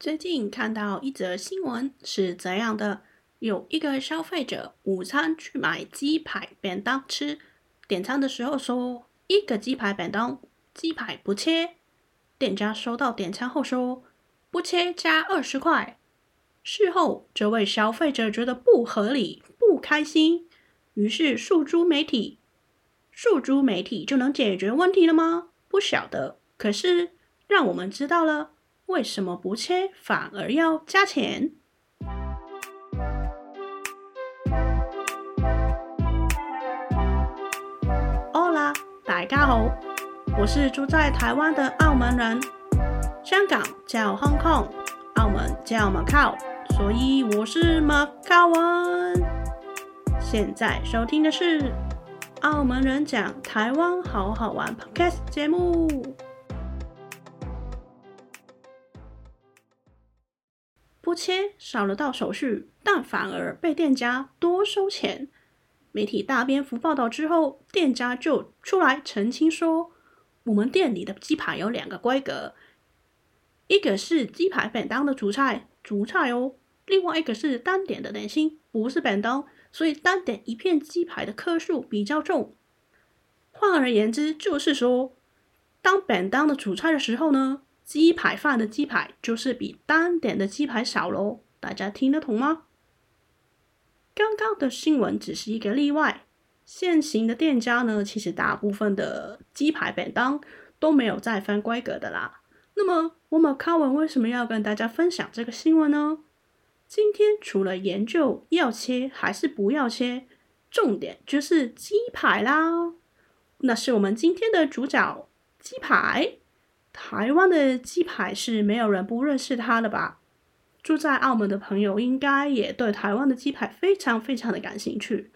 最近看到一则新闻是这样的：有一个消费者午餐去买鸡排便当吃，点餐的时候说一个鸡排便当，鸡排不切。店家收到点餐后说不切加二十块。事后这位消费者觉得不合理，不开心，于是诉诸媒体。诉诸媒体就能解决问题了吗？不晓得。可是让我们知道了。为什么不切反而要加钱？Hola，大家好，我是住在台湾的澳门人。香港叫 Hong Kong，澳门叫 Macau，所以我是 Macau 人。现在收听的是澳门人讲台湾好好玩 Podcast 节目。不切少了道手续，但反而被店家多收钱。媒体大篇幅报道之后，店家就出来澄清说：“我们店里的鸡排有两个规格，一个是鸡排便当的主菜，主菜哦；另外一个是单点的点心，不是便当，所以单点一片鸡排的颗数比较重。换而言之，就是说，当便当的主菜的时候呢。”鸡排饭的鸡排就是比单点的鸡排少喽，大家听得懂吗？刚刚的新闻只是一个例外，现行的店家呢，其实大部分的鸡排便当都没有再分规格的啦。那么我们卡文为什么要跟大家分享这个新闻呢？今天除了研究要切还是不要切，重点就是鸡排啦。那是我们今天的主角，鸡排。台湾的鸡排是没有人不认识它的吧？住在澳门的朋友应该也对台湾的鸡排非常非常的感兴趣。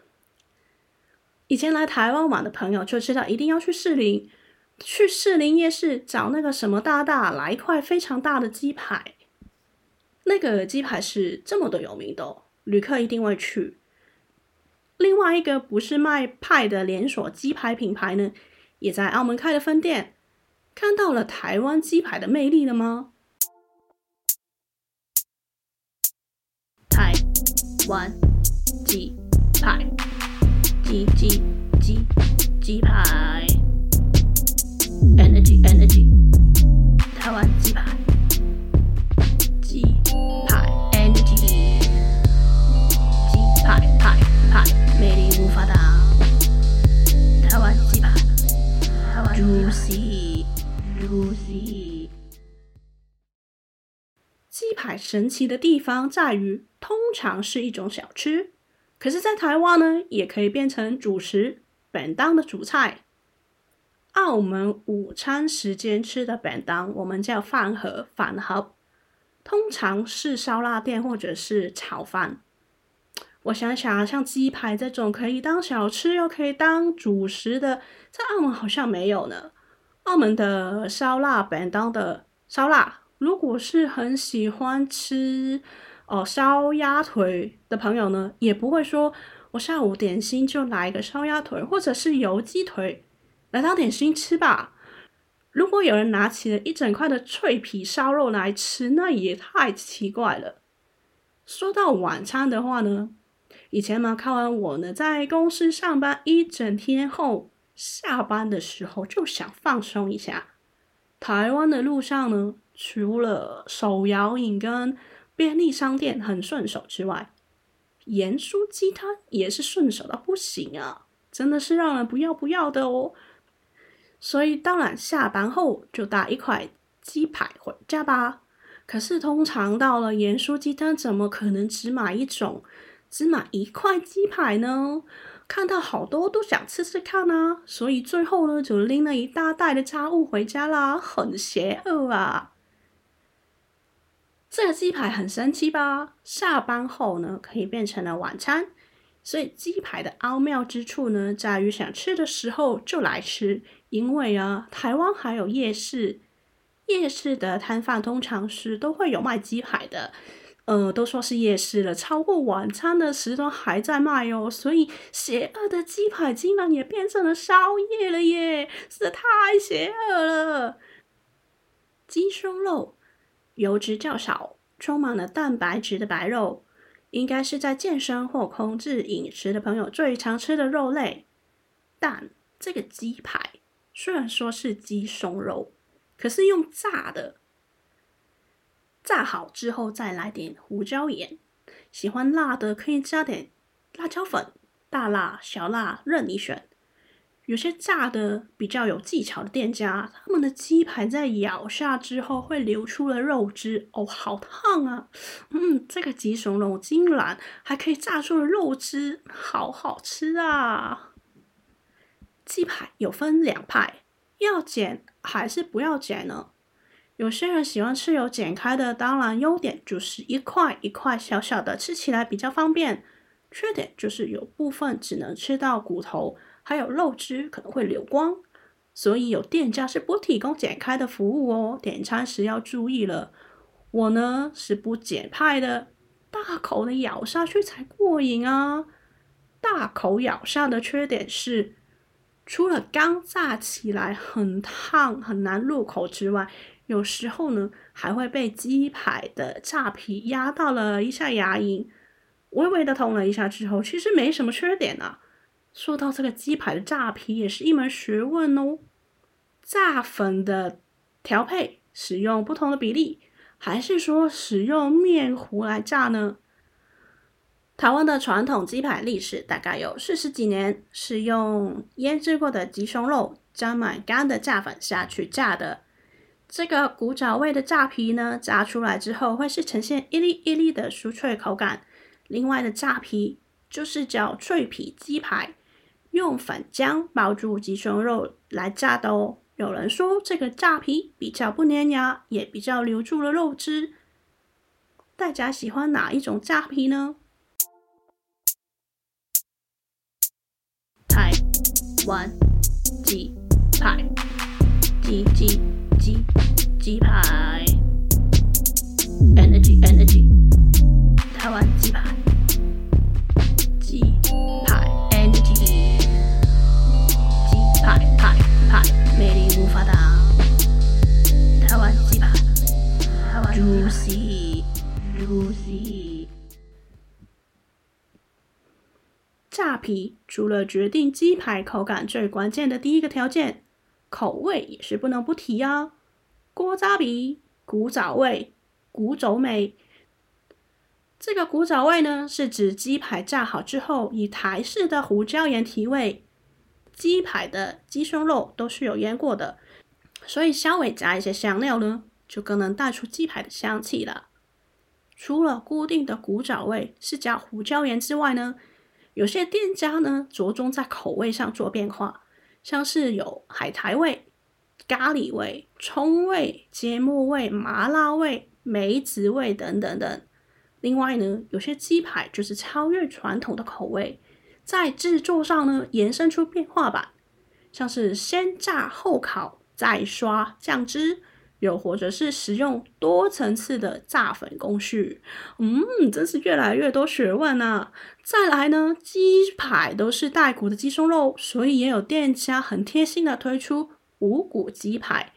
以前来台湾玩的朋友就知道，一定要去士林，去士林夜市找那个什么大大来一块非常大的鸡排。那个鸡排是这么的有名的哦，旅客一定会去。另外一个不是卖派的连锁鸡排品牌呢，也在澳门开了分店。看到了台湾鸡排的魅力了吗？台湾鸡排，鸡鸡鸡鸡排鸡排神奇的地方在于，通常是一种小吃，可是，在台湾呢，也可以变成主食、便当的主菜。澳门午餐时间吃的便当，我们叫饭盒、饭盒，通常是烧腊店或者是炒饭。我想想，像鸡排这种可以当小吃又可以当主食的，在澳门好像没有呢。澳门的烧腊便当的烧腊，如果是很喜欢吃哦烧鸭腿的朋友呢，也不会说我下午点心就来一个烧鸭腿或者是油鸡腿来当点心吃吧。如果有人拿起了一整块的脆皮烧肉来吃，那也太奇怪了。说到晚餐的话呢，以前嘛，看完我呢在公司上班一整天后。下班的时候就想放松一下。台湾的路上呢，除了手摇饮跟便利商店很顺手之外，盐酥鸡摊也是顺手到不行啊！真的是让人不要不要的哦。所以当然下班后就打一块鸡排回家吧。可是通常到了盐酥鸡摊，怎么可能只买一种，只买一块鸡排呢？看到好多都想吃吃看啊，所以最后呢，就拎了一大袋的炸物回家啦，很邪恶啊！这个鸡排很神奇吧？下班后呢，可以变成了晚餐，所以鸡排的奥妙之处呢，在于想吃的时候就来吃，因为啊，台湾还有夜市，夜市的摊贩通常是都会有卖鸡排的。呃，都说是夜市了，超过晚餐的时段还在卖哦，所以邪恶的鸡排竟然也变成了宵夜了耶，实在太邪恶了。鸡胸肉油脂较少、充满了蛋白质的白肉，应该是在健身或控制饮食的朋友最常吃的肉类。但这个鸡排虽然说是鸡胸肉，可是用炸的，炸好之后再来点胡椒盐，喜欢辣的可以加点辣椒粉，大辣、小辣任你选。有些炸的比较有技巧的店家，他们的鸡排在咬下之后会流出了肉汁，哦，好烫啊！嗯，这个鸡胸肉竟然还可以炸出了肉汁，好好吃啊！鸡排有分两派，要剪还是不要剪呢？有些人喜欢吃有剪开的，当然优点就是一块一块小小的，吃起来比较方便。缺点就是有部分只能吃到骨头。还有肉汁可能会流光，所以有店家是不提供剪开的服务哦。点餐时要注意了。我呢是不剪派的，大口的咬下去才过瘾啊！大口咬下的缺点是，除了刚炸起来很烫很难入口之外，有时候呢还会被鸡排的炸皮压到了一下牙龈，微微的痛了一下之后，其实没什么缺点啊。说到这个鸡排的炸皮也是一门学问哦，炸粉的调配使用不同的比例，还是说使用面糊来炸呢？台湾的传统鸡排历史大概有四十几年，是用腌制过的鸡胸肉沾满干的炸粉下去炸的。这个古早味的炸皮呢，炸出来之后会是呈现一粒一粒的酥脆口感。另外的炸皮就是叫脆皮鸡排。用粉浆包住鸡胸肉来炸的哦。有人说这个炸皮比较不粘牙，也比较留住了肉汁。大家喜欢哪一种炸皮呢？台湾鸡排，鸡鸡鸡鸡排，energy energy，台湾鸡排。皮除了决定鸡排口感最关键的第一个条件，口味也是不能不提啊。古早味、古早味、古早味。这个古早味呢，是指鸡排炸好之后，以台式的胡椒盐提味。鸡排的鸡胸肉都是有腌过的，所以稍微加一些香料呢，就更能带出鸡排的香气了。除了固定的古早味是加胡椒盐之外呢，有些店家呢着重在口味上做变化，像是有海苔味、咖喱味、葱味、芥末味、麻辣味、梅子味等等等。另外呢，有些鸡排就是超越传统的口味，在制作上呢延伸出变化版，像是先炸后烤再刷酱汁。又或者是使用多层次的炸粉工序，嗯，真是越来越多学问啊！再来呢，鸡排都是带骨的鸡胸肉，所以也有店家很贴心的推出无骨鸡排。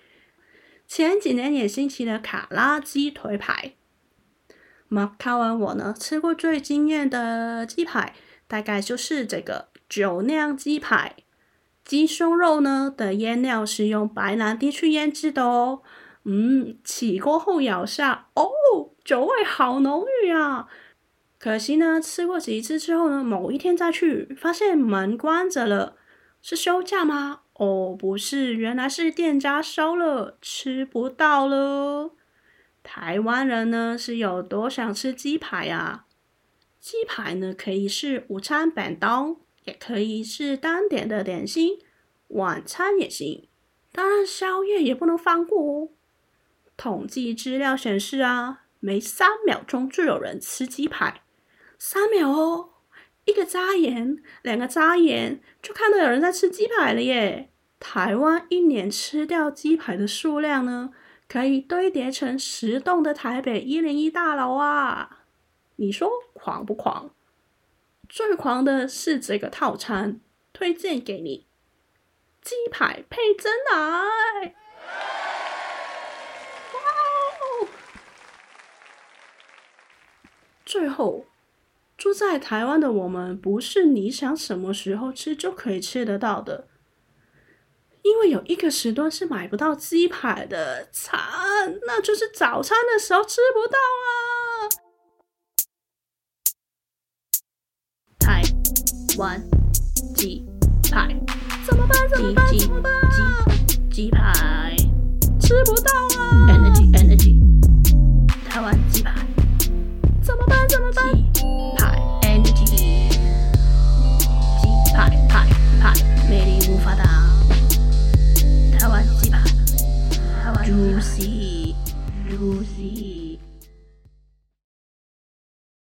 前几年也兴起了卡拉鸡腿排。那么看完我呢，吃过最惊艳的鸡排，大概就是这个酒酿鸡排。鸡胸肉呢的腌料是用白兰地去腌制的哦。嗯，起锅后咬下，哦，酒味好浓郁啊！可惜呢，吃过几次之后呢，某一天再去，发现门关着了，是休假吗？哦，不是，原来是店家收了，吃不到了。台湾人呢是有多想吃鸡排啊？鸡排呢可以是午餐便当，也可以是单点的点心，晚餐也行，当然宵夜也不能放过哦。统计资料显示啊，每三秒钟就有人吃鸡排，三秒哦，一个眨眼，两个眨眼，就看到有人在吃鸡排了耶。台湾一年吃掉鸡排的数量呢，可以堆叠成十栋的台北一零一大楼啊！你说狂不狂？最狂的是这个套餐，推荐给你，鸡排配珍奶。最后，住在台湾的我们，不是你想什么时候吃就可以吃得到的，因为有一个时段是买不到鸡排的，惨，那就是早餐的时候吃不到啊！台湾鸡排怎么办？怎么办？怎么办？鸡鸡排吃不到啊！Energy Energy。